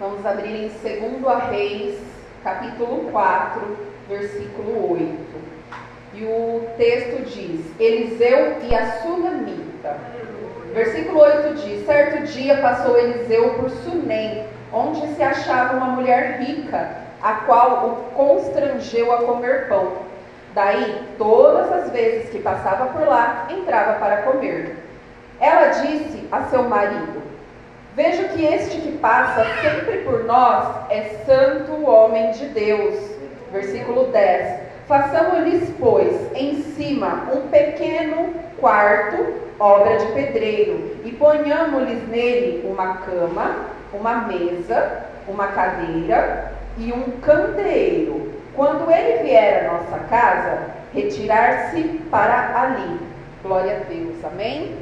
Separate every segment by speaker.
Speaker 1: Vamos abrir em 2 Reis, capítulo 4, versículo 8. E o texto diz: Eliseu e a Sunamita. Versículo 8 diz: Certo dia passou Eliseu por Sunem, onde se achava uma mulher rica, a qual o constrangeu a comer pão. Daí, todas as vezes que passava por lá, entrava para comer. Ela disse a seu marido: Vejo que este que passa sempre por nós é santo homem de Deus. Versículo 10. Façamos-lhes, pois, em cima um pequeno quarto, obra de pedreiro, e ponhamos-lhes nele uma cama, uma mesa, uma cadeira e um candeeiro. Quando ele vier à nossa casa, retirar-se para ali. Glória a Deus. Amém?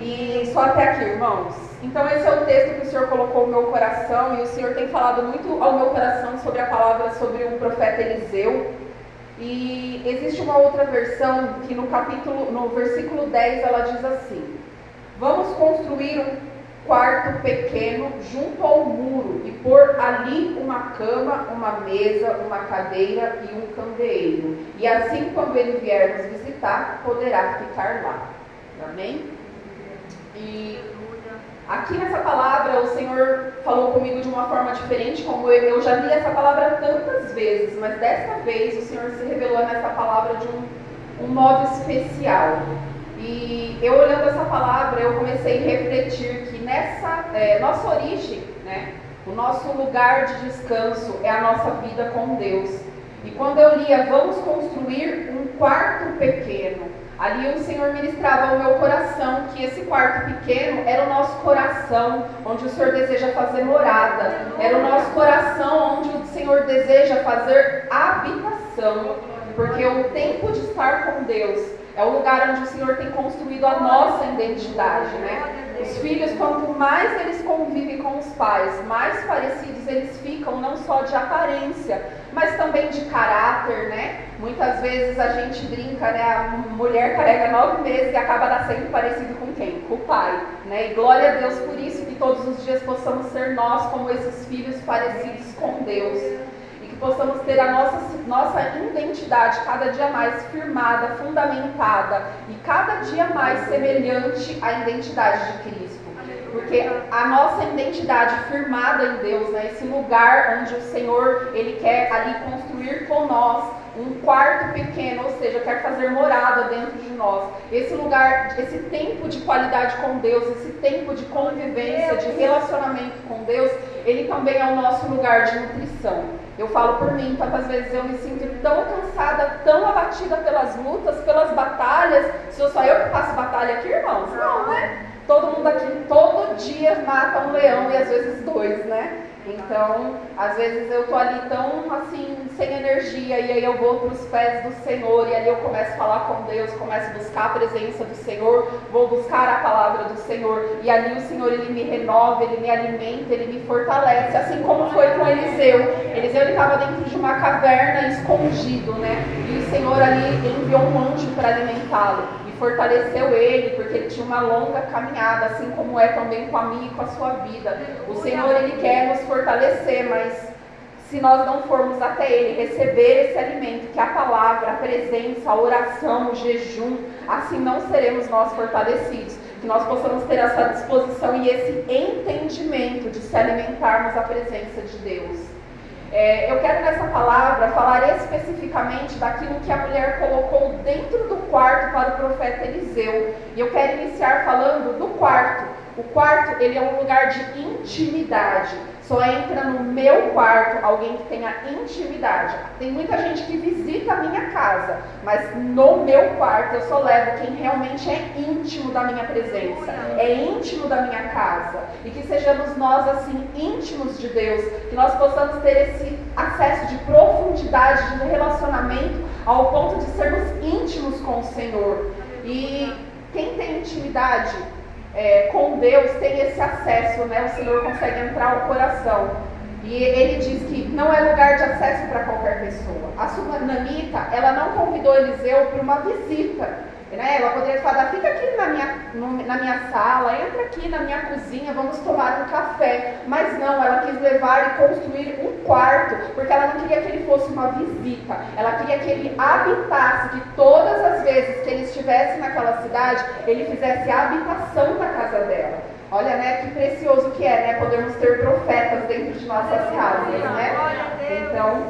Speaker 1: E só até aqui, irmãos. Então, esse é o texto que o Senhor colocou no meu coração, e o Senhor tem falado muito ao meu coração sobre a palavra sobre o profeta Eliseu. E existe uma outra versão que no capítulo, no versículo 10, ela diz assim: Vamos construir um quarto pequeno junto ao muro e pôr ali uma cama, uma mesa, uma cadeira e um candeeiro. E assim, quando ele vier nos visitar, poderá ficar lá. Amém? E aqui nessa palavra o Senhor falou comigo de uma forma diferente, como eu, eu já li essa palavra tantas vezes, mas dessa vez o Senhor se revelou nessa palavra de um, um modo especial. E eu olhando essa palavra, eu comecei a refletir que nessa é, nossa origem, né, o nosso lugar de descanso é a nossa vida com Deus. E quando eu lia, vamos construir um quarto pequeno, ali o Senhor ministrava ao meu coração que esse quarto pequeno era o nosso coração, onde o Senhor deseja fazer morada, era o nosso coração onde o Senhor deseja fazer habitação, porque o tempo de estar com Deus é o lugar onde o Senhor tem construído a nossa identidade, né? Os filhos, quanto mais eles convivem com os pais, mais parecidos eles ficam, não só de aparência, mas também de caráter, né? Muitas vezes a gente brinca, né? A mulher carrega nove meses e acaba nascendo parecido com quem? Com o pai, né? E glória a Deus por isso, que todos os dias possamos ser nós como esses filhos parecidos com Deus possamos ter a nossa, nossa identidade cada dia mais firmada, fundamentada e cada dia mais semelhante à identidade de Cristo. Porque a nossa identidade firmada em Deus, né, esse lugar onde o Senhor ele quer ali construir com nós um quarto pequeno, ou seja, quer fazer morada dentro de nós. Esse lugar, esse tempo de qualidade com Deus, esse tempo de convivência, de relacionamento com Deus, ele também é o nosso lugar de nutrição. Eu falo por mim, tantas vezes eu me sinto tão cansada, tão abatida pelas lutas, pelas batalhas. Sou só eu que passo batalha aqui, irmãos? Não, né? Todo mundo aqui, todo dia mata um leão e às vezes dois, né? Então, às vezes eu tô ali tão assim, sem energia, e aí eu vou para os pés do Senhor, e ali eu começo a falar com Deus, começo a buscar a presença do Senhor, vou buscar a palavra do Senhor, e ali o Senhor ele me renova, ele me alimenta, ele me fortalece, assim como foi com Eliseu. Eliseu ele estava dentro de uma caverna escondido, né? E o Senhor ali enviou um anjo para alimentá-lo fortaleceu ele, porque ele tinha uma longa caminhada, assim como é também com a minha e com a sua vida. O Senhor, ele quer nos fortalecer, mas se nós não formos até Ele receber esse alimento, que é a palavra, a presença, a oração, o jejum, assim não seremos nós fortalecidos. Que nós possamos ter essa disposição e esse entendimento de se alimentarmos da presença de Deus. É, eu quero nessa palavra falar especificamente daquilo que a mulher colocou dentro do quarto para o profeta Eliseu. E eu quero iniciar falando do quarto. O quarto, ele é um lugar de intimidade. Só entra no meu quarto alguém que tenha intimidade. Tem muita gente que visita a minha casa, mas no meu quarto eu só levo quem realmente é íntimo da minha presença, é íntimo da minha casa. E que sejamos nós assim íntimos de Deus, que nós possamos ter esse acesso de profundidade de relacionamento ao ponto de sermos íntimos com o Senhor. E quem tem intimidade é, com Deus tem esse acesso, né? O Senhor consegue entrar ao coração. E ele diz que não é lugar de acesso para qualquer pessoa. A Sunamita, ela não convidou Eliseu para uma visita. Né? Ela poderia falar, fica aqui na minha, no, na minha sala, entra aqui na minha cozinha, vamos tomar um café. Mas não, ela quis levar e construir um quarto, porque ela não queria que ele fosse uma visita. Ela queria que ele habitasse, que todas as vezes que ele estivesse naquela cidade, ele fizesse a habitação da casa dela. Olha, né, que precioso que é, né, podermos ter profetas dentro de nossas casas, né? Então,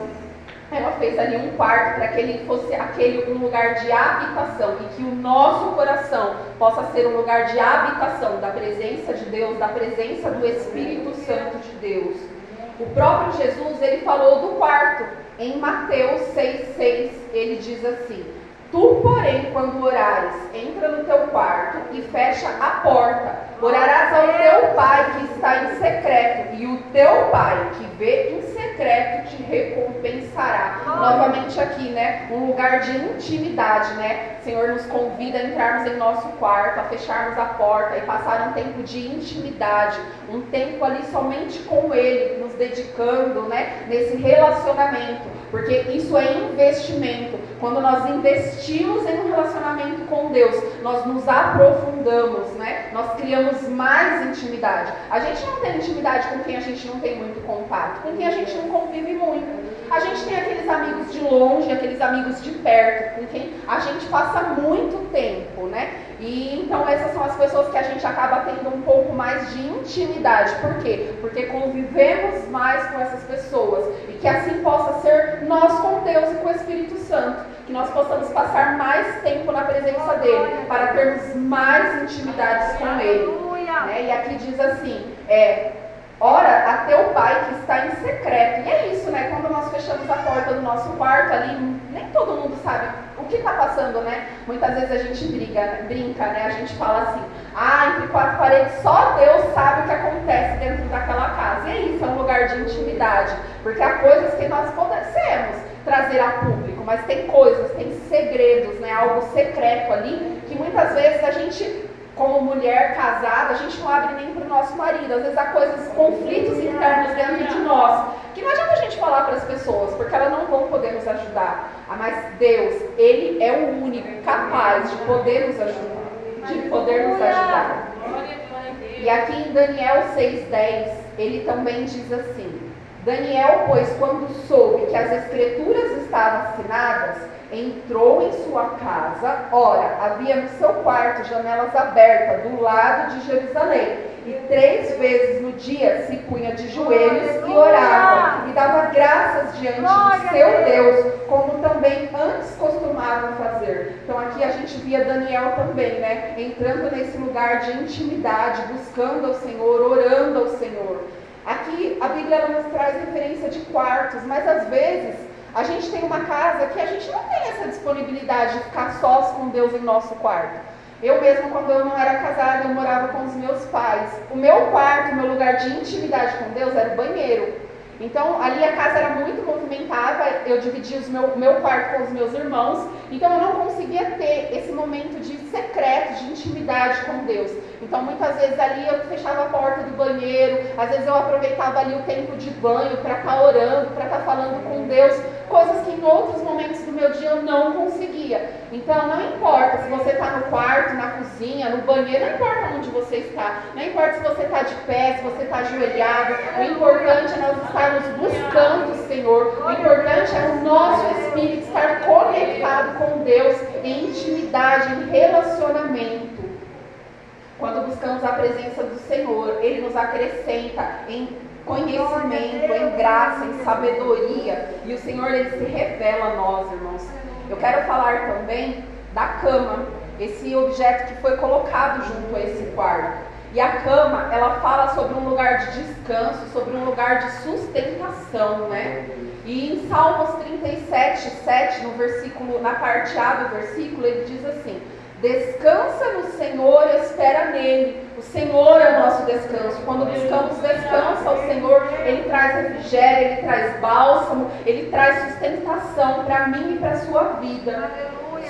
Speaker 1: ela fez ali um quarto para que ele fosse aquele um lugar de habitação e que o nosso coração possa ser um lugar de habitação da presença de Deus, da presença do Espírito Santo de Deus. O próprio Jesus, ele falou do quarto. Em Mateus 6,6, ele diz assim: Tu, porém, quando orares, entra no teu quarto e fecha a porta. Orarás ao teu pai que está o teu pai que vê em secreto te recompensará. Novamente aqui, né? Um lugar de intimidade, né? O Senhor nos convida a entrarmos em nosso quarto, a fecharmos a porta e passar um tempo de intimidade, um tempo ali somente com Ele, nos dedicando, né? Nesse relacionamento, porque isso é investimento. Quando nós investimos em um relacionamento com Deus, nós nos aprofundamos, né? Nós criamos mais intimidade. A gente não tem intimidade com quem a gente não tem muito contato, com quem a gente não convive muito. A gente tem aqueles amigos de longe, aqueles amigos de perto, com quem a gente passa muito tempo, né? E então essas são as pessoas que a gente acaba tendo um pouco mais de intimidade. Por quê? Porque convivemos mais com essas pessoas e que assim possa ser nós com Deus e com o Espírito Santo, que nós possamos passar mais tempo na presença dele para termos mais intimidades com ele. Né? E aqui diz assim, é, Ora a teu pai que está em secreto. E é isso, né? Quando nós fechamos a porta do nosso quarto ali, nem todo mundo sabe o que está passando, né? Muitas vezes a gente briga, brinca, né? A gente fala assim, ah, entre quatro paredes, só Deus sabe o que acontece dentro daquela casa. E é isso, é um lugar de intimidade. Porque há coisas que nós podemos trazer a público, mas tem coisas, tem segredos, né? Algo secreto ali, que muitas vezes a gente como mulher casada, a gente não abre nem para o nosso marido. Às vezes há coisas, conflitos internos dentro de nós, que não adianta a gente falar para as pessoas, porque elas não vão poder nos ajudar. Ah, mas Deus, Ele é o único capaz de poder nos ajudar. De poder nos ajudar. E aqui em Daniel 6,10, ele também diz assim: Daniel, pois, quando soube que as escrituras estavam assinadas, entrou em sua casa. Ora, havia no seu quarto janelas abertas do lado de Jerusalém. E três vezes no dia se punha de joelhos e orava, e dava graças diante de seu Deus, como também antes costumavam fazer. Então aqui a gente via Daniel também, né? Entrando nesse lugar de intimidade, buscando ao Senhor, orando ao Senhor. Aqui a Bíblia nos traz referência de quartos, mas às vezes a gente tem uma casa que a gente não tem essa disponibilidade de ficar sós com Deus em nosso quarto. Eu mesma, quando eu não era casada, eu morava com os meus pais. O meu quarto, o meu lugar de intimidade com Deus era o banheiro. Então, ali a casa era muito movimentada, eu dividia o meu, meu quarto com os meus irmãos, então eu não conseguia ter esse momento de secreto, de intimidade com Deus. Então, muitas vezes ali eu fechava a porta do banheiro, às vezes eu aproveitava ali o tempo de banho para estar tá orando, para estar tá falando com Deus, coisas que em outros momentos do meu dia eu não conseguia. Então, não importa se você está no quarto, na cozinha, no banheiro, não importa onde você está, não importa se você está de pé, se você está ajoelhado, o importante é nós estarmos buscando o Senhor, o importante é o nosso espírito estar conectado com Deus em intimidade, em relacionamento. Quando buscamos a presença do Senhor, Ele nos acrescenta em conhecimento, em graça, em sabedoria. E o Senhor, Ele se revela a nós, irmãos. Eu quero falar também da cama, esse objeto que foi colocado junto a esse quarto. E a cama, ela fala sobre um lugar de descanso, sobre um lugar de sustentação, né? E em Salmos 37, 7, no versículo, na parte A do versículo, ele diz assim: Descansa no Senhor, espera nele. O Senhor é o nosso descanso. Quando buscamos descanso ao Senhor, Ele traz refrigério, Ele traz bálsamo, Ele traz sustentação para mim e para a sua vida.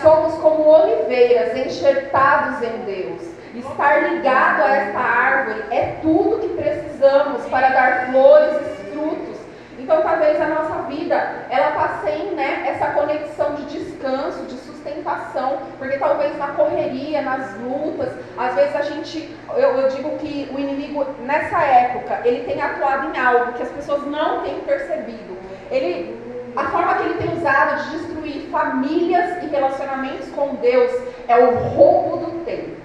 Speaker 1: Somos como oliveiras enxertados em Deus. Estar ligado a esta árvore é tudo que precisamos para dar flores e frutos. Então, talvez a nossa vida ela está sem né, essa conexão de descanso, de sustentação sustentação, porque talvez na correria, nas lutas, às vezes a gente, eu, eu digo que o inimigo nessa época, ele tem atuado em algo que as pessoas não têm percebido. Ele, a forma que ele tem usado de destruir famílias e relacionamentos com Deus é o roubo do tempo.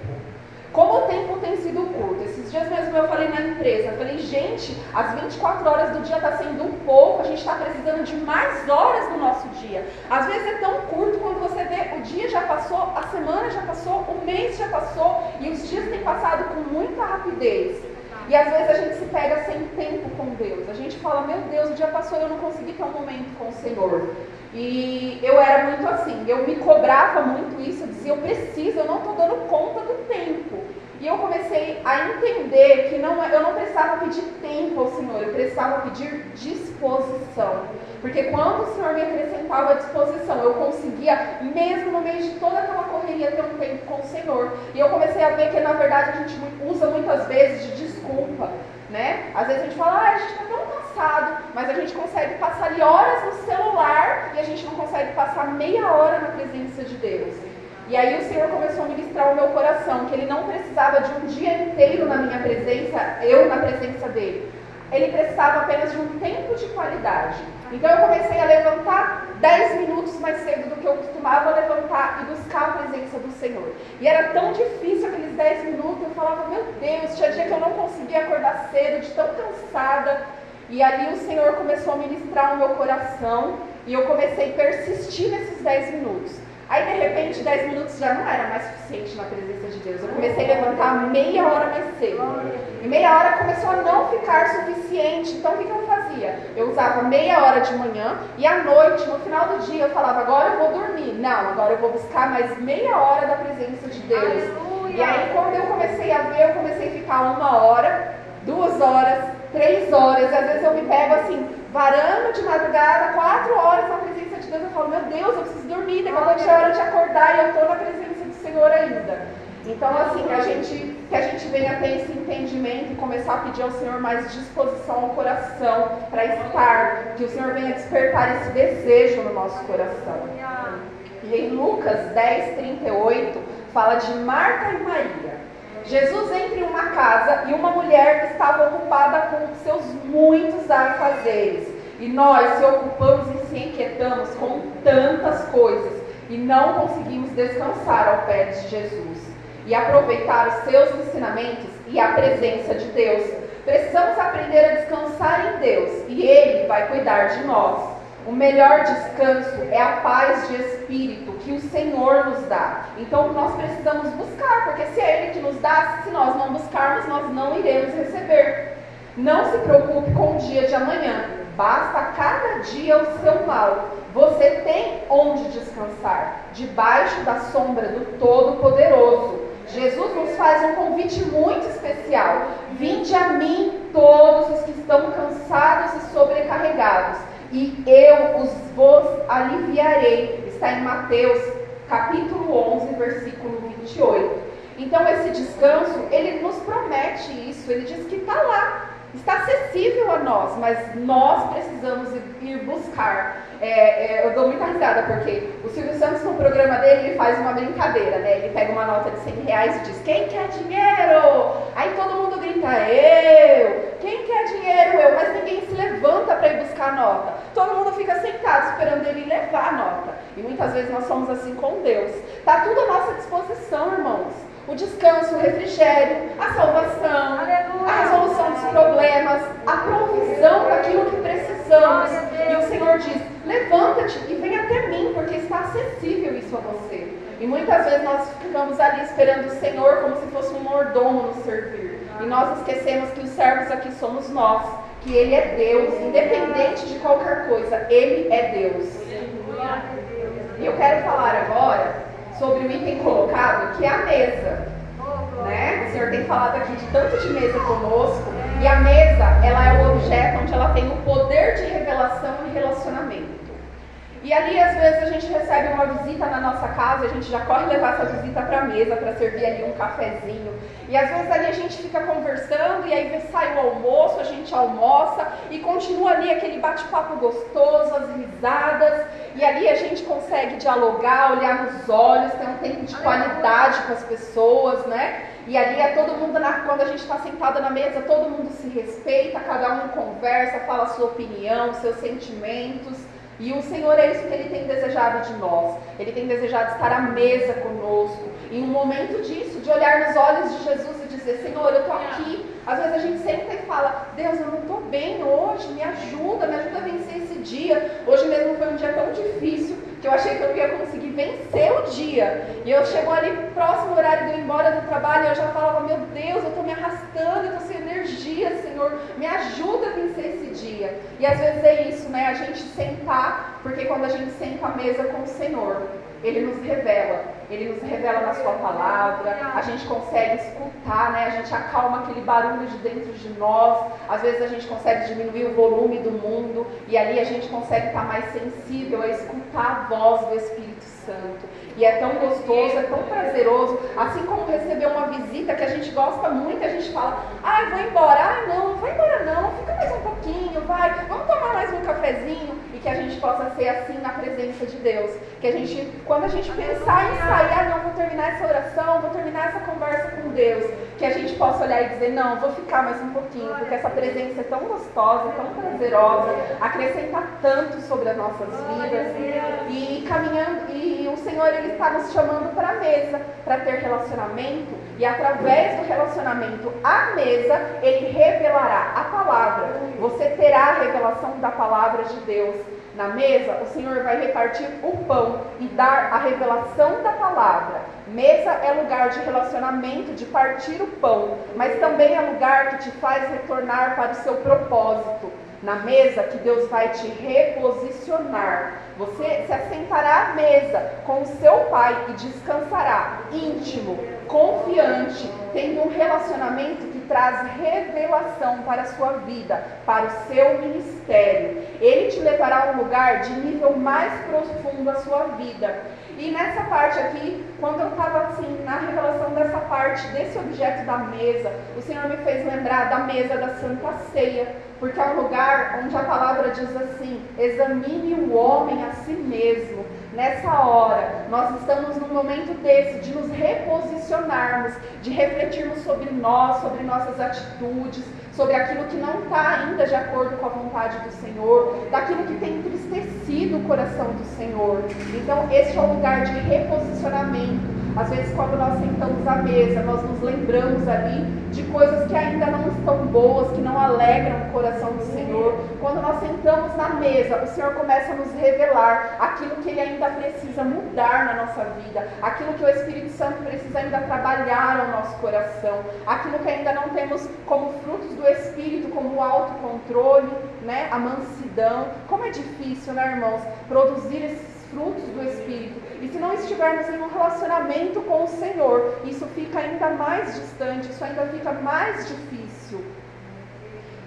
Speaker 1: Como o tempo tem sido curto, esses dias mesmo eu falei na empresa, falei, gente, as 24 horas do dia está sendo pouco, a gente está precisando de mais horas no nosso dia. Às vezes é tão curto quando você vê, o dia já passou, a semana já passou, o mês já passou e os dias têm passado com muita rapidez. E às vezes a gente se pega sem tempo com Deus. A gente fala, meu Deus, o dia passou e eu não consegui ter um momento com o Senhor. E eu era muito assim, eu me cobrava muito isso, eu dizia, eu preciso, eu não estou dando conta do tempo. E eu comecei a entender que não, é, eu não precisava pedir tempo ao Senhor, eu precisava pedir disposição. Porque quando o Senhor me acrescentava disposição, eu conseguia, mesmo no meio de toda aquela correria, ter um tempo com o Senhor. E eu comecei a ver que, na verdade, a gente usa muitas vezes de desculpa. Né? Às vezes a gente fala, ah, a gente está tão cansado, mas a gente consegue passar ali horas no celular e a gente não consegue passar meia hora na presença de Deus. E aí o Senhor começou a ministrar o meu coração, que Ele não precisava de um dia inteiro na minha presença, eu na presença dele. Ele precisava apenas de um tempo de qualidade. Então eu comecei a levantar 10 minutos mais cedo do que eu costumava levantar e buscar a presença do Senhor. E era tão difícil aqueles 10 minutos, eu falava, meu Deus, tinha dia que eu não conseguia acordar cedo, de tão cansada. E ali o Senhor começou a ministrar o meu coração e eu comecei a persistir nesses 10 minutos. Aí de repente 10 minutos já não era mais suficiente na presença de Deus. Eu comecei a levantar meia hora mais cedo. E meia hora começou a não ficar suficiente. Então o que, que eu fazia? Eu usava meia hora de manhã e à noite, no final do dia, eu falava, agora eu vou dormir. Não, agora eu vou buscar mais meia hora da presença de Deus. Aleluia. E aí quando eu comecei a ver, eu comecei a ficar uma hora, duas horas, três horas. Às vezes eu me pego assim, varando de madrugada, quatro horas na presença de Deus. Eu falo, meu Deus, eu preciso dormir. Daqui a pouco é hora de acordar e eu estou na presença do Senhor ainda. Então, assim, que a, gente, que a gente venha ter esse entendimento e começar a pedir ao Senhor mais disposição ao coração para estar, que o Senhor venha despertar esse desejo no nosso coração. E em Lucas 10, 38, fala de Marta e Maria. Jesus entra em uma casa e uma mulher estava ocupada com seus muitos afazeres. E nós se ocupamos e se inquietamos com tantas coisas e não conseguimos descansar ao pé de Jesus e aproveitar os seus ensinamentos e a presença de Deus. Precisamos aprender a descansar em Deus e Ele vai cuidar de nós. O melhor descanso é a paz de espírito que o Senhor nos dá. Então nós precisamos buscar, porque se é Ele que nos dá, se nós não buscarmos, nós não iremos receber. Não se preocupe com o dia de amanhã, basta cada dia o seu mal. Você tem onde descansar, debaixo da sombra do Todo-Poderoso. Jesus nos faz um convite muito especial. Vinde a mim todos os que estão cansados e sobrecarregados, e eu os vos aliviarei. Está em Mateus, capítulo 11, versículo 28. Então esse descanso, ele nos promete isso, ele diz que está lá, está acessível a nós, mas nós precisamos ir buscar. É, é, eu dou muita risada porque o Silvio Santos no programa dele ele faz uma brincadeira, né? Ele pega uma nota de 100 reais e diz: Quem quer dinheiro? Aí todo mundo grita: Eu. Quem quer dinheiro? Eu. Mas ninguém se levanta para ir buscar a nota. Todo mundo fica sentado esperando ele levar a nota. E muitas vezes nós somos assim com Deus. Tá tudo à nossa disposição, irmãos o descanso, o refrigério, a salvação, Aleluia. a resolução dos problemas, a provisão daquilo que precisamos. E o Senhor diz: levanta-te e vem até mim, porque está acessível isso a você. E muitas vezes nós ficamos ali esperando o Senhor como se fosse um mordomo nos servir. E nós esquecemos que os servos aqui somos nós, que Ele é Deus, independente de qualquer coisa, Ele é Deus. E eu quero falar agora sobre o item colocado, que é a mesa. Né? O Senhor tem falado aqui de tanto de mesa conosco, e a mesa, ela é o objeto onde ela tem o poder de revelação e relacionamento. E ali, às vezes, a gente recebe uma visita na nossa casa, a gente já corre levar essa visita para a mesa para servir ali um cafezinho. E às vezes ali a gente fica conversando e aí sai o almoço, a gente almoça e continua ali aquele bate-papo gostoso, as risadas, e ali a gente consegue dialogar, olhar nos olhos, ter um tempo de qualidade com as pessoas, né? E ali é todo mundo, na, quando a gente está sentado na mesa, todo mundo se respeita, cada um conversa, fala a sua opinião, seus sentimentos. E o Senhor é isso que Ele tem desejado de nós. Ele tem desejado estar à mesa conosco. Em um momento disso, de olhar nos olhos de Jesus e dizer: Senhor, eu estou aqui. Às vezes a gente senta e fala: Deus, eu não estou bem hoje, me ajuda, me ajuda a vencer esse dia. Hoje mesmo foi um dia tão difícil que eu achei que eu ia conseguir vencer o dia. E eu chego ali próximo horário de eu ir embora do trabalho e eu já falava: Meu Deus, eu estou me arrastando, eu estou sem energia, Senhor, me ajuda a vencer esse dia. E às vezes é isso, né? A gente sentar, porque quando a gente senta à mesa com o Senhor, Ele nos revela ele nos revela na sua palavra, a gente consegue escutar, né? A gente acalma aquele barulho de dentro de nós. Às vezes a gente consegue diminuir o volume do mundo e ali a gente consegue estar mais sensível a escutar a voz do Espírito Santo. E é tão gostoso, é tão prazeroso, assim como receber uma visita que a gente gosta muito, a gente fala, ai, ah, vou embora, ai, não, não vai embora não, fica mais um pouquinho, vai, vamos tomar mais um cafezinho, que a gente possa ser assim na presença de Deus. Que a gente, quando a gente pensar em sair, ah, não, vou terminar essa oração, vou terminar essa conversa com Deus, que a gente possa olhar e dizer, não, vou ficar mais um pouquinho, porque essa presença é tão gostosa, tão prazerosa, acrescenta tanto sobre as nossas vidas. E caminhando, e o Senhor, Ele está nos chamando para a mesa, para ter relacionamento, e através do relacionamento à mesa, Ele revelará a palavra. Você terá a revelação da palavra de Deus na mesa, o Senhor vai repartir o pão e dar a revelação da palavra. Mesa é lugar de relacionamento, de partir o pão, mas também é lugar que te faz retornar para o seu propósito. Na mesa que Deus vai te reposicionar. Você se assentará à mesa com o seu pai e descansará íntimo, confiante, tendo um relacionamento que traz revelação para a sua vida, para o seu ministério. Ele te levará a um lugar de nível mais profundo da sua vida. E nessa parte aqui, quando eu estava assim, na revelação dessa parte, desse objeto da mesa, o Senhor me fez lembrar da mesa da Santa Ceia, porque é um lugar onde a palavra diz assim: examine o homem a si mesmo nessa hora, nós estamos num momento desse, de nos reposicionarmos, de refletirmos sobre nós, sobre nossas atitudes, sobre aquilo que não está ainda de acordo com a vontade do Senhor, daquilo que tem entristecido o coração do Senhor. Então, este é o lugar de reposicionamento às vezes, quando nós sentamos à mesa, nós nos lembramos ali de coisas que ainda não estão boas, que não alegram o coração do Senhor. Quando nós sentamos na mesa, o Senhor começa a nos revelar aquilo que Ele ainda precisa mudar na nossa vida, aquilo que o Espírito Santo precisa ainda trabalhar no nosso coração, aquilo que ainda não temos como frutos do Espírito, como o autocontrole, né? a mansidão. Como é difícil, né, irmãos, produzir esses frutos do Espírito. E se não estivermos em um relacionamento com o Senhor, isso fica ainda mais distante, isso ainda fica mais difícil.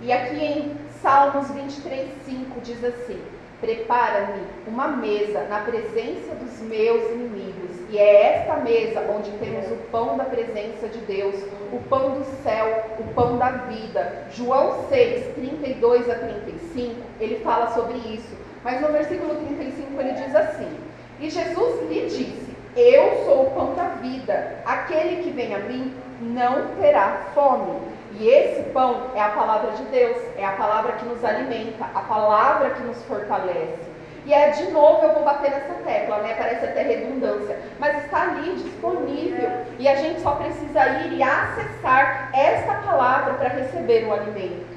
Speaker 1: E aqui em Salmos 23, 5 diz assim: Prepara-me uma mesa na presença dos meus inimigos. E é esta mesa onde temos o pão da presença de Deus, o pão do céu, o pão da vida. João 6, 32 a 35, ele fala sobre isso. Mas no versículo 35 ele diz assim: E Jesus lhe disse: Eu sou o pão da vida. Aquele que vem a mim não terá fome. E esse pão é a palavra de Deus, é a palavra que nos alimenta, a palavra que nos fortalece. E é de novo eu vou bater nessa tecla, né? Parece até redundância, mas está ali disponível e a gente só precisa ir e acessar esta palavra para receber o alimento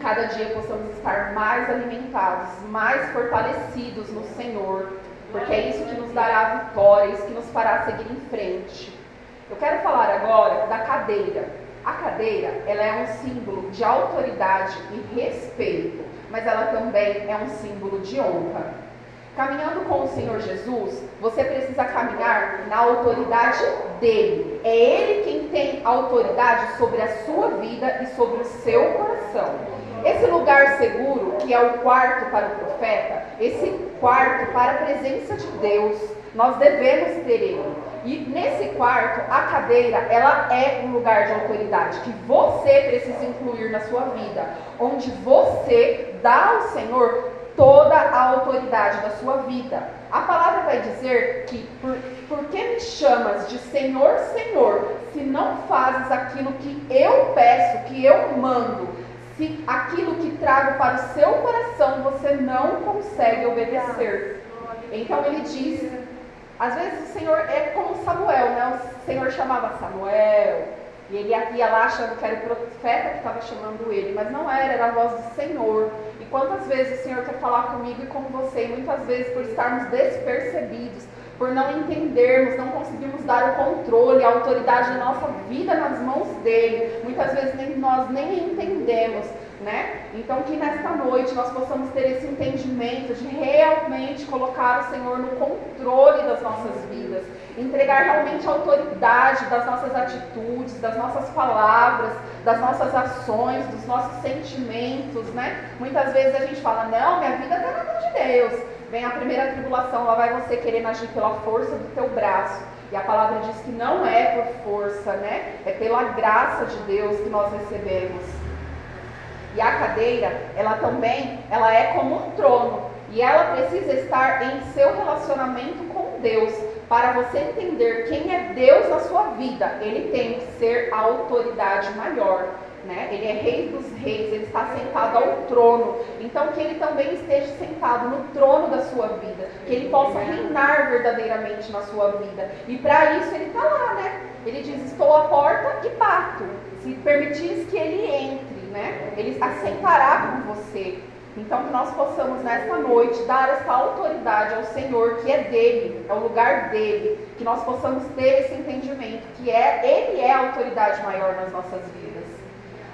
Speaker 1: cada dia possamos estar mais alimentados, mais fortalecidos no Senhor, porque é isso que nos dará a vitória, isso que nos fará seguir em frente. Eu quero falar agora da cadeira. A cadeira, ela é um símbolo de autoridade e respeito, mas ela também é um símbolo de honra. Caminhando com o Senhor Jesus, você precisa caminhar na autoridade dele. É ele quem tem autoridade sobre a sua vida e sobre o seu coração. Esse lugar seguro, que é o quarto para o profeta, esse quarto para a presença de Deus, nós devemos ter ele. E nesse quarto, a cadeira, ela é um lugar de autoridade que você precisa incluir na sua vida, onde você dá ao Senhor toda a autoridade da sua vida. A palavra vai dizer que por, por que me chamas de Senhor, Senhor, se não fazes aquilo que eu peço, que eu mando, se aquilo que trago para o seu coração você não consegue obedecer. Então ele diz, às vezes o Senhor é como Samuel, né? O Senhor chamava Samuel, e ele ia lá achando que era o profeta que estava chamando ele, mas não era, era a voz do Senhor. E quantas vezes o Senhor quer falar comigo e com você, e muitas vezes por estarmos despercebidos, por não entendermos, não conseguirmos dar o controle, a autoridade da nossa vida nas mãos dele. Muitas vezes nem, nós nem entendemos, né? Então que nesta noite nós possamos ter esse entendimento de realmente colocar o Senhor no controle das nossas vidas entregar realmente a autoridade das nossas atitudes, das nossas palavras, das nossas ações, dos nossos sentimentos, né? Muitas vezes a gente fala, não, minha vida está na mão de Deus. Vem a primeira tribulação, lá vai você querendo agir pela força do teu braço. E a palavra diz que não é por força, né? É pela graça de Deus que nós recebemos. E a cadeira, ela também, ela é como um trono. E ela precisa estar em seu relacionamento com Deus. Para você entender quem é Deus na sua vida, ele tem que ser a autoridade maior. Né? Ele é rei dos reis, ele está sentado ao trono. Então que ele também esteja sentado no trono da sua vida, que ele possa reinar verdadeiramente na sua vida. E para isso ele está lá, né? Ele diz: Estou à porta e bato. Se permitis que ele entre, né? Ele assentará com você. Então, que nós possamos nesta noite dar essa autoridade ao Senhor, que é dele, é o lugar dele, que nós possamos ter esse entendimento, que é ele é a autoridade maior nas nossas vidas.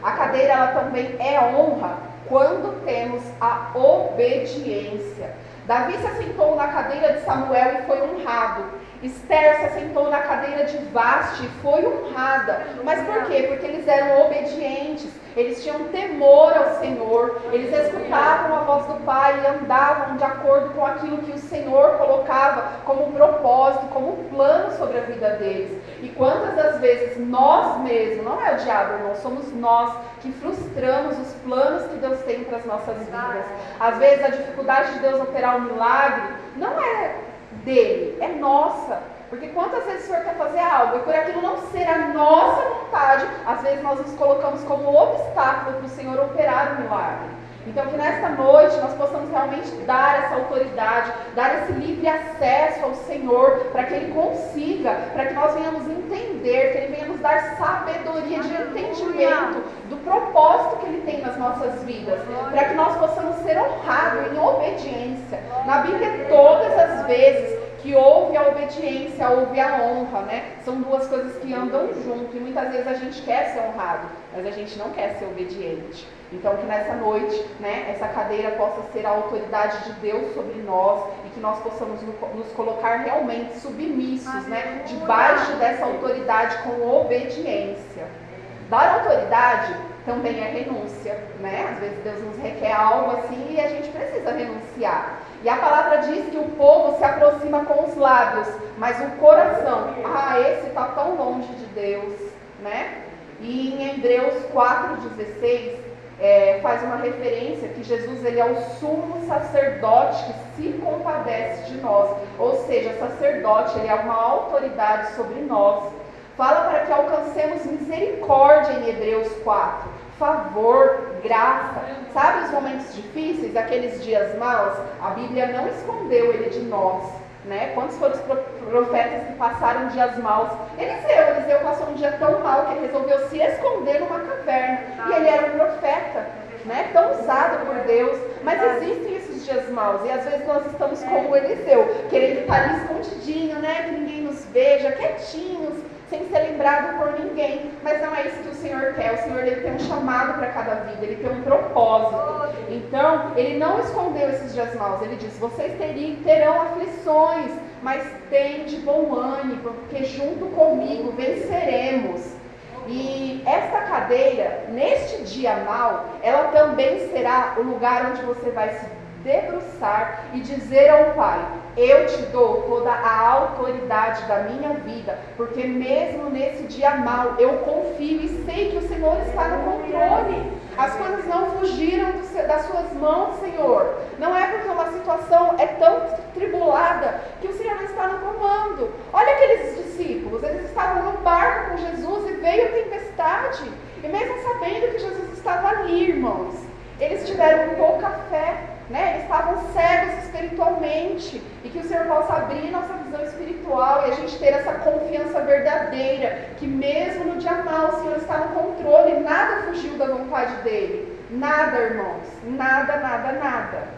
Speaker 1: A cadeira ela também é honra quando temos a obediência. Davi se assentou na cadeira de Samuel e foi honrado. Esther se assentou na cadeira de Vaste e foi honrada. Mas por quê? Porque eles eram obedientes, eles tinham temor ao Senhor, eles escutavam a voz do Pai e andavam de acordo com aquilo que o Senhor colocava como propósito, como plano sobre a vida deles. E quantas das vezes nós mesmos, não é o diabo, irmão, somos nós que frustramos os planos que Deus tem para as nossas vidas. Às vezes a dificuldade de Deus operar um milagre não é dele, é nossa. Porque quantas vezes o Senhor quer fazer algo e por aquilo não ser a nossa vontade, às vezes nós nos colocamos como obstáculo para o Senhor operar o milagre. Então, que nesta noite nós possamos realmente dar essa autoridade, dar esse livre acesso ao Senhor, para que Ele consiga, para que nós venhamos entender, que Ele venha nos dar sabedoria de entendimento do propósito que Ele tem nas nossas vidas, para que nós possamos ser honrados em obediência. Na Bíblia, todas as vezes que houve a obediência, houve a honra, né? São duas coisas que andam junto e muitas vezes a gente quer ser honrado, mas a gente não quer ser obediente. Então que nessa noite, né, essa cadeira possa ser a autoridade de Deus sobre nós e que nós possamos nos colocar realmente submissos, né, debaixo dessa autoridade com obediência. Dar autoridade também é renúncia, né? Às vezes Deus nos requer algo assim e a gente precisa renunciar. E a palavra diz que o povo se aproxima com os lábios, mas o coração, ah, esse está tão longe de Deus, né? E em Hebreus 4,16 é, faz uma referência que Jesus ele é o sumo sacerdote que se compadece de nós. Ou seja, sacerdote ele é uma autoridade sobre nós. Fala para que alcancemos misericórdia em Hebreus 4. Favor, graça. Sabe os momentos difíceis, aqueles dias maus? A Bíblia não escondeu ele de nós. Né? Quantos foram os profetas que passaram dias maus? Eliseu, Eliseu passou um dia tão mal que ele resolveu se esconder numa caverna. E ele era um profeta, né? tão usado por Deus. Mas existem esses dias maus. E às vezes nós estamos como Eliseu, querendo estar ali escondidinho, né? que ninguém nos veja, quietinhos sem ser lembrado por ninguém. Mas não é isso que o Senhor quer. O Senhor ele tem um chamado para cada vida, ele tem um propósito. Então, ele não escondeu esses dias maus. Ele diz: vocês teriam, terão aflições, mas tem de bom ânimo, porque junto comigo venceremos. E esta cadeira, neste dia mal, ela também será o lugar onde você vai se debruçar e dizer ao Pai: Eu te dou toda a autoridade da minha vida, porque mesmo nesse dia mal eu confio e sei que o Senhor está no controle. As coisas não fugiram das suas mãos, Senhor. Não é porque uma situação é tão tribulada que o Senhor não está no comando. Olha aqueles discípulos, eles estavam no barco com Jesus e veio a tempestade. E mesmo sabendo que Jesus estava ali, irmãos, eles tiveram pouca fé, né? Eles estavam cegos espiritualmente e que o Senhor possa abrir nossa visão espiritual e a gente ter essa confiança verdadeira que mesmo no dia mal o Senhor está no controle, nada fugiu da vontade dele, nada, irmãos, nada, nada, nada.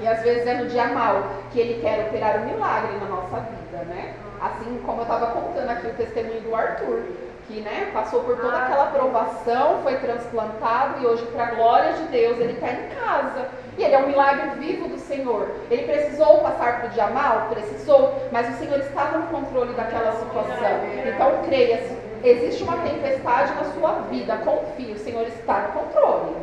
Speaker 1: E às vezes é no dia mal que ele quer operar um milagre na nossa vida, né? Assim como eu estava contando aqui o testemunho do Arthur que né, passou por toda aquela aprovação, foi transplantado e hoje, para a glória de Deus, ele está em casa. E ele é um milagre vivo do Senhor. Ele precisou passar por dia mal? Precisou, mas o Senhor estava no controle daquela situação. Então, creia, existe uma tempestade na sua vida, confie, o Senhor está no controle.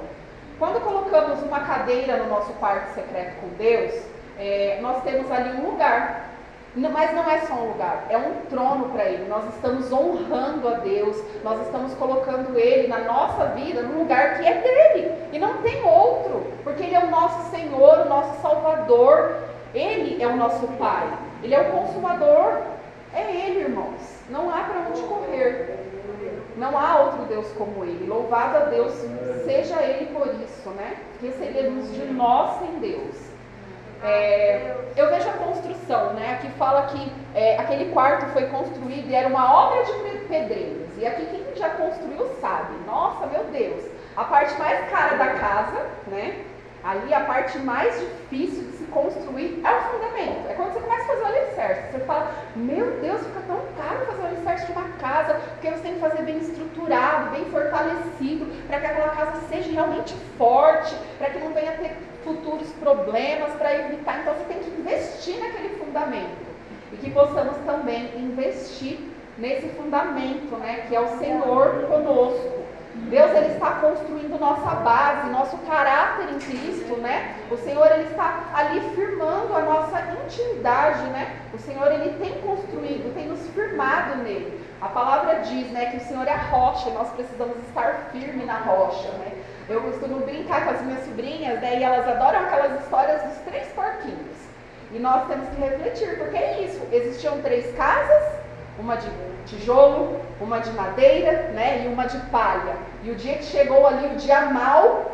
Speaker 1: Quando colocamos uma cadeira no nosso quarto secreto com Deus, é, nós temos ali um lugar mas não é só um lugar, é um trono para Ele. Nós estamos honrando a Deus, nós estamos colocando Ele na nossa vida, no lugar que é dele. E não tem outro, porque Ele é o nosso Senhor, o nosso Salvador. Ele é o nosso Pai, Ele é o Consumador. É Ele, irmãos. Não há para onde correr. Não há outro Deus como Ele. Louvado a Deus seja Ele por isso, né? Recebemos de nós sem Deus. É, eu vejo a construção, né? Aqui fala que é, aquele quarto foi construído e era uma obra de pedreiros. E aqui quem já construiu sabe. Nossa, meu Deus! A parte mais cara da casa, né? Ali a parte mais difícil de se construir é o fundamento. É quando você começa a fazer o alicerce. Você fala, meu Deus, fica tão caro fazer o alicerce de uma casa, porque você tem que fazer bem estruturado, bem fortalecido, para que aquela casa seja realmente forte, para que não venha ter futuros problemas, para evitar. Então você tem que investir naquele fundamento. E que possamos também investir nesse fundamento, né, que é o Senhor conosco. Deus ele está construindo nossa base, nosso caráter em Cristo, né? O Senhor ele está ali firmando a nossa intimidade, né? O Senhor ele tem construído, tem nos firmado nele. A palavra diz, né, que o Senhor é a rocha nós precisamos estar firme na rocha, né? Eu costumo brincar com as minhas sobrinhas, né? E elas adoram aquelas histórias dos três porquinhos. E nós temos que refletir, porque é isso. Existiam três casas, uma de tijolo, uma de madeira, né, e uma de palha. E o dia que chegou ali o dia mal,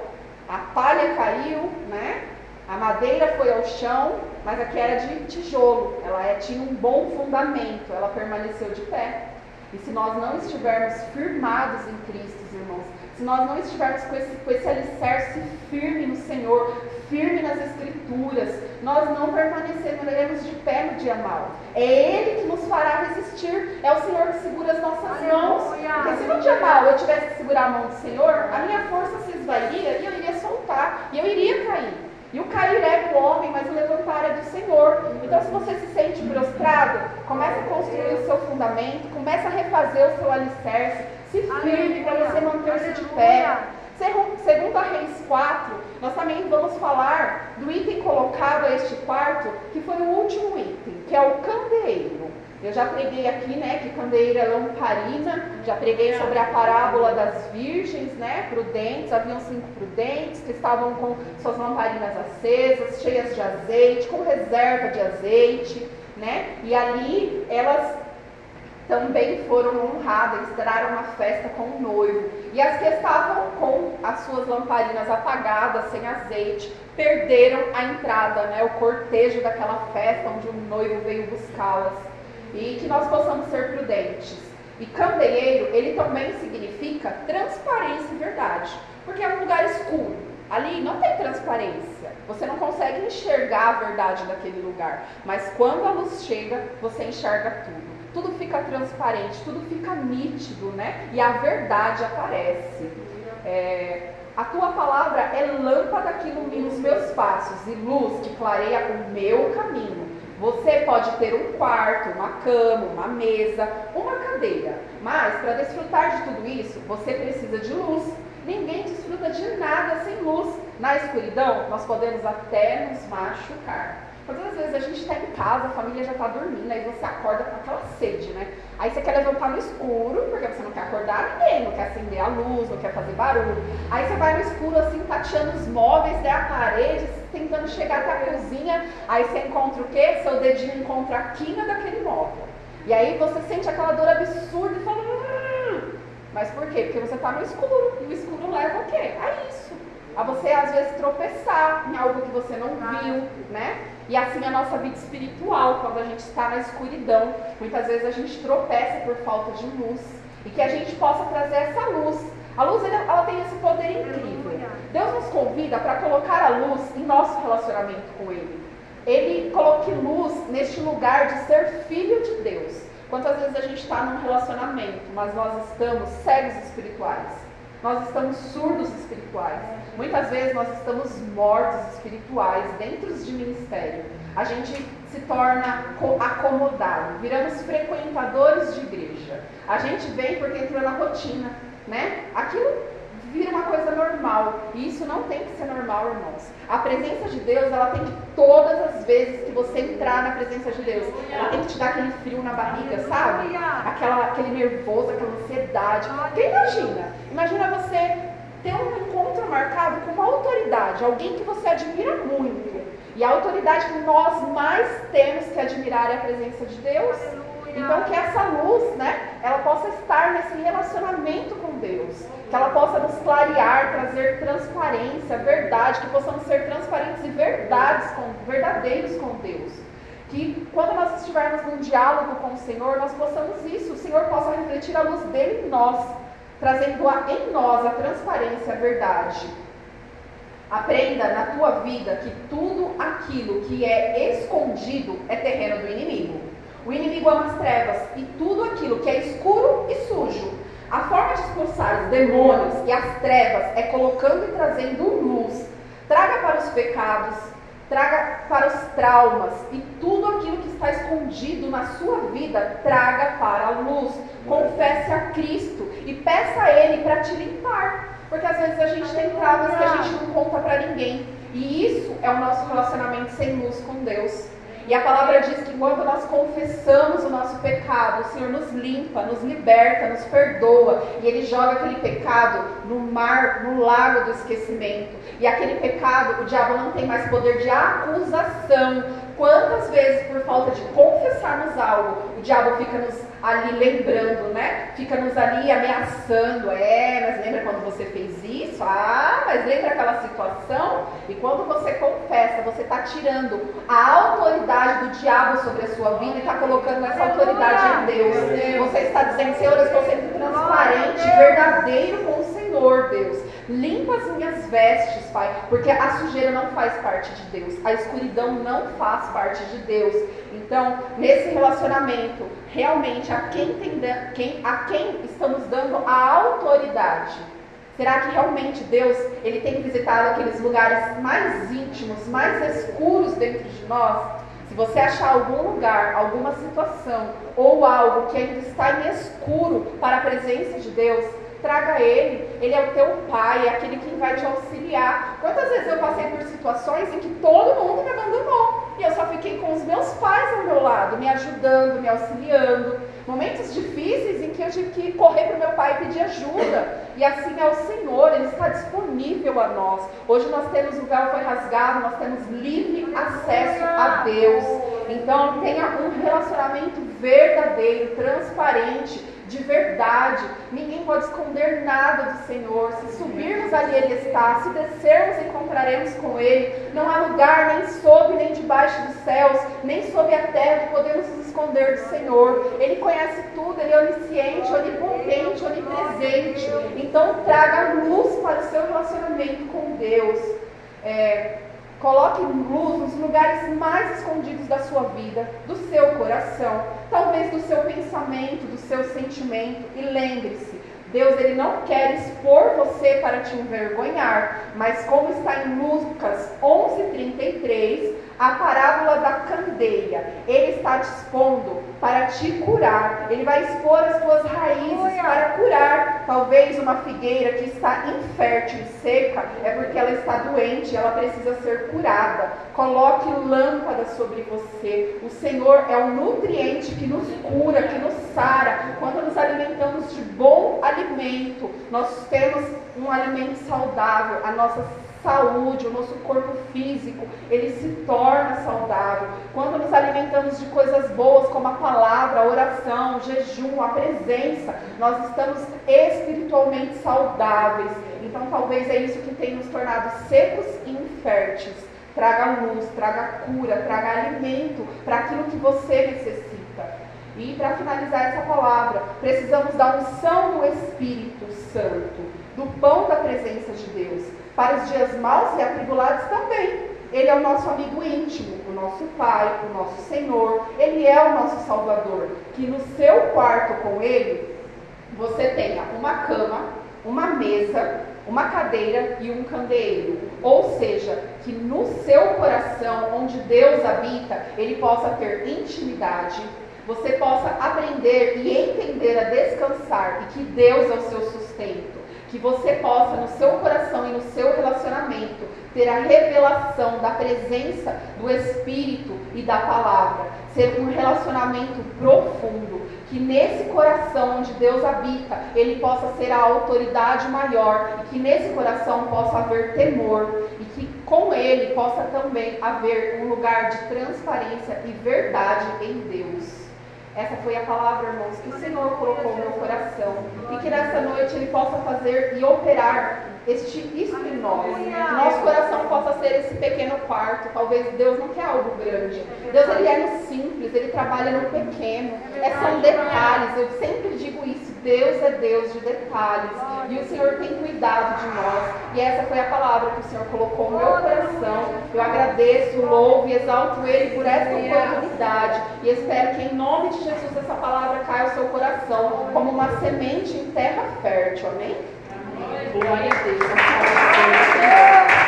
Speaker 1: a palha caiu, né? A madeira foi ao chão, mas aqui era de tijolo. Ela é, tinha um bom fundamento, ela permaneceu de pé. E se nós não estivermos firmados em Cristo, irmãos, se nós não estivermos com esse, com esse alicerce firme no Senhor, firme nas Escrituras, nós não permaneceremos de pé no dia mal. É Ele que nos fará resistir, é o Senhor que segura as nossas Aleluia. mãos. Porque se no dia mal eu tivesse que segurar a mão do Senhor, a minha força se esvairia e eu iria soltar, e eu iria cair. E o cair é do homem, mas o levantar é do Senhor. Então, se você se sente prostrado, comece a construir o seu fundamento, comece a refazer o seu alicerce, se firme para você manter-se de pé. Segundo a Reis 4, nós também vamos falar do item colocado a este quarto, que foi o último item, que é o candeeiro. Eu já preguei aqui, né, que candeeiro é lamparina, já preguei sobre a parábola das virgens, né, prudentes, haviam cinco prudentes que estavam com suas lamparinas acesas, cheias de azeite, com reserva de azeite, né, e ali elas também foram honradas, terão uma festa com o noivo. E as que estavam com as suas lamparinas apagadas, sem azeite, perderam a entrada, né, o cortejo daquela festa onde o noivo veio buscá-las. E que nós possamos ser prudentes. E candeeiro, ele também significa transparência e verdade, porque é um lugar escuro. Ali não tem transparência. Você não consegue enxergar a verdade daquele lugar. Mas quando a luz chega, você enxerga tudo tudo fica transparente, tudo fica nítido, né? E a verdade aparece. É, a tua palavra é lâmpada que ilumina os meus passos e luz que clareia o meu caminho. Você pode ter um quarto, uma cama, uma mesa, uma cadeira, mas para desfrutar de tudo isso, você precisa de luz. Ninguém desfruta de nada sem luz. Na escuridão, nós podemos até nos machucar. Quantas vezes a gente está em casa, a família já está dormindo, aí você acorda com aquela sede, né? Aí você quer levantar no escuro, porque você não quer acordar ninguém, não quer acender a luz, não quer fazer barulho. Aí você vai no escuro assim, tateando os móveis, né, a parede, tentando chegar até a cozinha. Aí você encontra o quê? Seu dedinho encontra a quina daquele móvel. E aí você sente aquela dor absurda e fala, hum. mas por quê? Porque você está no escuro. E o escuro leva o quê? A isso. A você às vezes tropeçar em algo que você não viu, né? E assim a nossa vida espiritual, quando a gente está na escuridão, muitas vezes a gente tropeça por falta de luz. E que a gente possa trazer essa luz. A luz ela tem esse poder incrível. Deus nos convida para colocar a luz em nosso relacionamento com Ele. Ele coloque luz neste lugar de ser filho de Deus. Quantas vezes a gente está num relacionamento, mas nós estamos cegos espirituais. Nós estamos surdos espirituais. Muitas vezes nós estamos mortos espirituais dentro de ministério. A gente se torna acomodado, viramos frequentadores de igreja. A gente vem porque entrou na rotina, né? Aquilo vira uma coisa normal. E isso não tem que ser normal, irmãos. A presença de Deus, ela tem que todas as vezes que você entrar na presença de Deus, ela tem que te dar aquele frio na barriga, sabe? Aquela, aquele nervoso, aquela ansiedade. Porque imagina, imagina você ter um encontro marcado com uma autoridade, alguém que você admira muito. E a autoridade que nós mais temos que admirar é a presença de Deus. Então que essa luz, né, ela possa estar nesse relacionamento com Deus, que ela possa nos clarear, trazer transparência, verdade, que possamos ser transparentes e verdades com, verdadeiros com Deus. Que quando nós estivermos num diálogo com o Senhor, nós possamos isso, o Senhor possa refletir a luz dele em nós trazendo a, em nós a transparência, a verdade. Aprenda na tua vida que tudo aquilo que é escondido é terreno do inimigo. O inimigo ama as trevas e tudo aquilo que é escuro e sujo. A forma de expulsar os demônios e as trevas é colocando e trazendo luz. Traga para os pecados, traga para os traumas e tudo aquilo que está escondido na sua vida, traga para a luz. Confesse a Cristo e peça a Ele para te limpar. Porque às vezes a gente tem travas que a gente não conta para ninguém. E isso é o nosso relacionamento sem luz com Deus. E a palavra diz que quando nós confessamos o nosso pecado, o Senhor nos limpa, nos liberta, nos perdoa. E Ele joga aquele pecado no mar, no lago do esquecimento. E aquele pecado, o diabo não tem mais poder de acusação. Quantas vezes, por falta de confessarmos algo, o diabo fica nos ali lembrando, né? Fica nos ali ameaçando. É, mas lembra quando você fez isso? Ah, mas lembra aquela situação? E quando você confessa, você está tirando a autoridade do diabo sobre a sua vida e está colocando essa autoridade em Deus. Você está dizendo, Senhor, eu estou sendo transparente, verdadeiro com o Senhor, Deus. Limpa as minhas vestes, Pai, porque a sujeira não faz parte de Deus, a escuridão não faz parte de Deus. Então, nesse relacionamento, realmente a quem, tem, quem, a quem estamos dando a autoridade? Será que realmente Deus ele tem visitado aqueles lugares mais íntimos, mais escuros dentro de nós? Se você achar algum lugar, alguma situação ou algo que ainda está em escuro para a presença de Deus, traga ele. Ele é o teu pai, é aquele que vai te auxiliar. Quantas vezes eu passei por situações em que todo mundo me abandonou e eu só fiquei com os meus pais ao meu lado, me ajudando, me auxiliando. Momentos difíceis em que eu tive que correr para o meu pai e pedir ajuda. E assim é o Senhor, Ele está disponível a nós. Hoje nós temos o véu foi rasgado, nós temos livre acesso a Deus. Então tenha um relacionamento verdadeiro, transparente de verdade. Ninguém pode esconder nada do Senhor. Se subirmos ali, Ele está. Se descermos, encontraremos com Ele. Não há lugar nem sob nem debaixo dos céus, nem sob a terra que podemos nos esconder do Senhor. Ele conhece tudo, Ele é onisciente, onipotente, onipresente. Então, traga luz para o seu relacionamento com Deus. É, Coloque luz nos lugares mais escondidos da sua vida, do seu coração, talvez do seu pensamento, do seu sentimento. E lembre-se: Deus ele não quer expor você para te envergonhar, mas como está em Lucas 11:33, a parábola da candeia, ele está te expondo para te curar. Ele vai expor as tuas raízes para curar. Talvez uma figueira que está infértil e seca é porque ela está doente, ela precisa ser curada. Coloque lâmpada sobre você. O Senhor é um nutriente que nos cura, que nos sara. Quando nos alimentamos de bom alimento, nós temos um alimento saudável. A nossa saúde, o nosso corpo físico, ele se torna saudável. Quando nos alimentamos de coisas boas, como a palavra, a oração, o jejum, a presença, nós estamos espiritualmente saudáveis. Então, talvez é isso que tem nos tornado secos e inférteis. Traga luz, traga cura, traga alimento para aquilo que você necessita. E para finalizar essa palavra, precisamos da unção do Espírito Santo, do pão da presença de Deus para os dias maus e atribulados também. Ele é o nosso amigo íntimo, o nosso Pai, o nosso Senhor. Ele é o nosso Salvador. Que no seu quarto com Ele, você tenha uma cama, uma mesa, uma cadeira e um candeeiro. Ou seja, que no seu coração, onde Deus habita, Ele possa ter intimidade, você possa aprender e entender a descansar e que Deus é o seu sustento que você possa, no seu coração e no seu relacionamento, ter a revelação da presença do Espírito e da palavra. Ser um relacionamento profundo. Que nesse coração onde Deus habita, ele possa ser a autoridade maior. E que nesse coração possa haver temor. E que com ele possa também haver um lugar de transparência e verdade em Deus. Essa foi a palavra, irmãos, que o Senhor colocou no meu coração. E que nessa noite Ele possa fazer e operar este, isso em nós. Que nosso coração possa ser esse pequeno quarto. Talvez Deus não quer algo grande. Deus ele é no simples, Ele trabalha no pequeno. É, são detalhes. Eu sempre digo isso. Deus é Deus de detalhes. E o Senhor tem cuidado de nós. E essa foi a palavra que o Senhor colocou no meu coração. Eu agradeço, louvo e exalto Ele por essa oportunidade. E espero que em nome de Jesus essa palavra caia ao seu coração como uma semente em terra fértil. Amém? Amém. Glória a Deus.